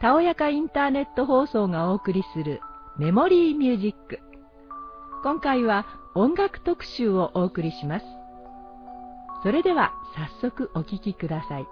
たおやかインターネット放送がお送りするメモリーミュージック。今回は音楽特集をお送りします。それでは早速お聴きください。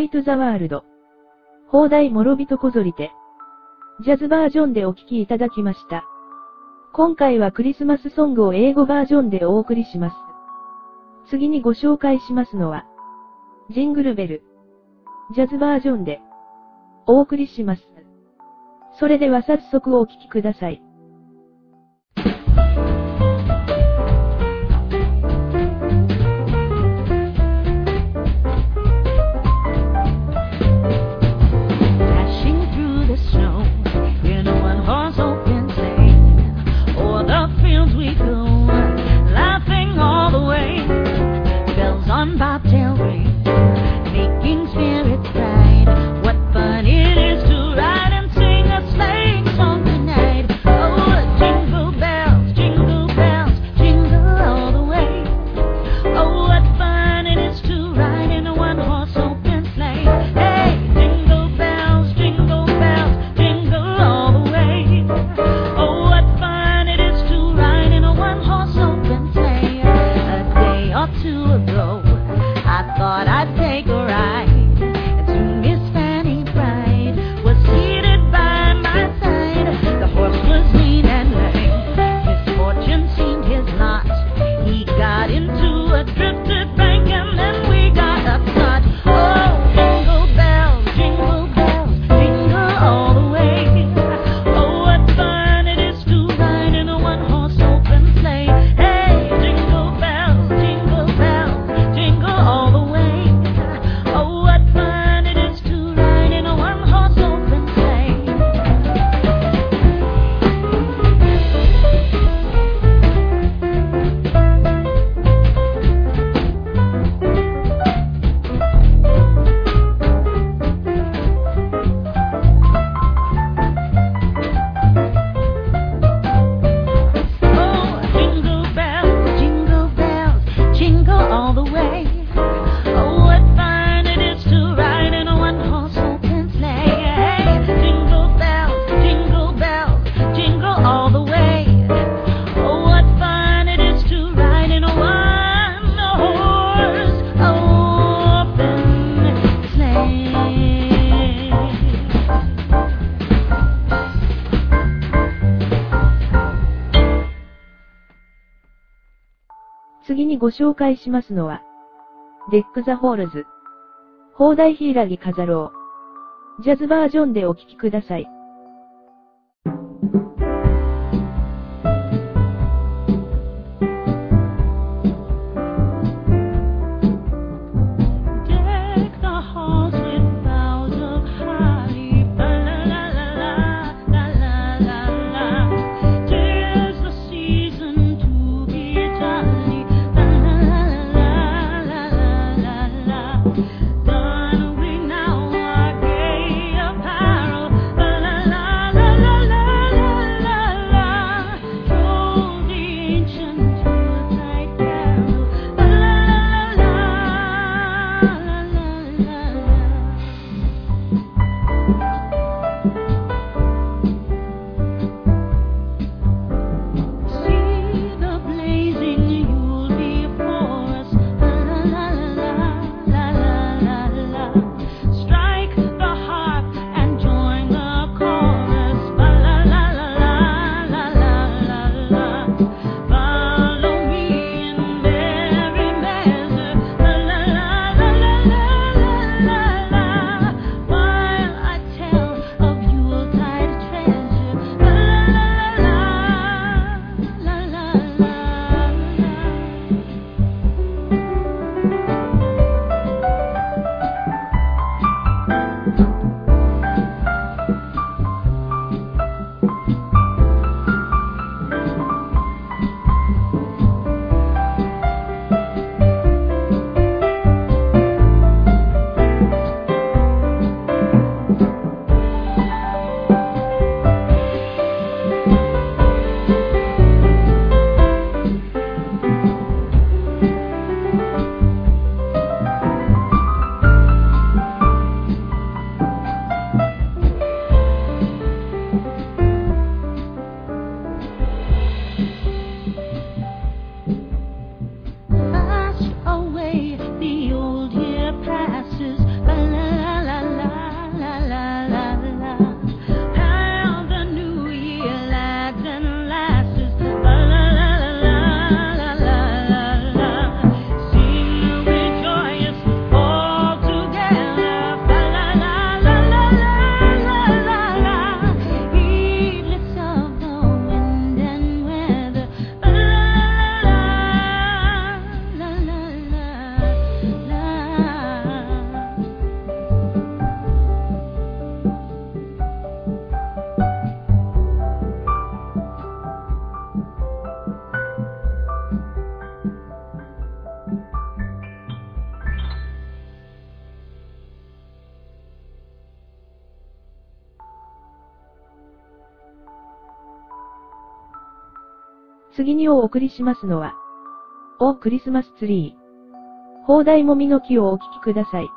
イ・ト・ザ・ワールド。放題諸人こぞりて。ジャズバージョンでお聴きいただきました。今回はクリスマスソングを英語バージョンでお送りします。次にご紹介しますのは、ジングルベル。ジャズバージョンでお送りします。それでは早速お聴きください。ご紹介しますのは、 Deck the Halls。邦題柊飾ろう。ジャズバージョンでお聴きください。次にお送りしますのは、おクリスマスツリー。放題もみの木をお聴きください。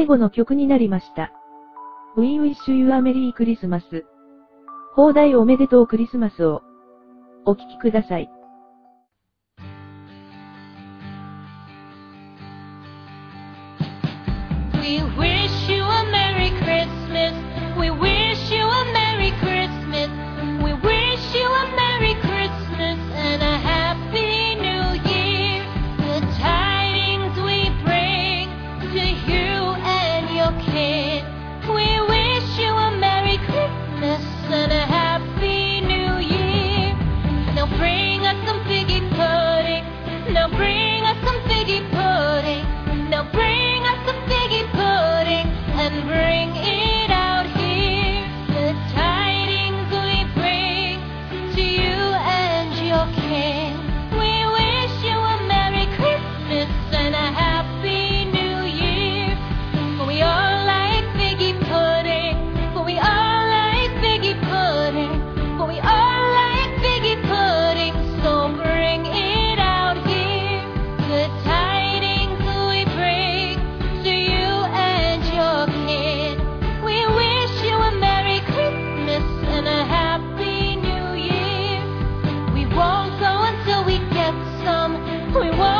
最後の曲になりました。We wish you a merry Christmas。放題おめでとうクリスマスを。お聴きください。悔婚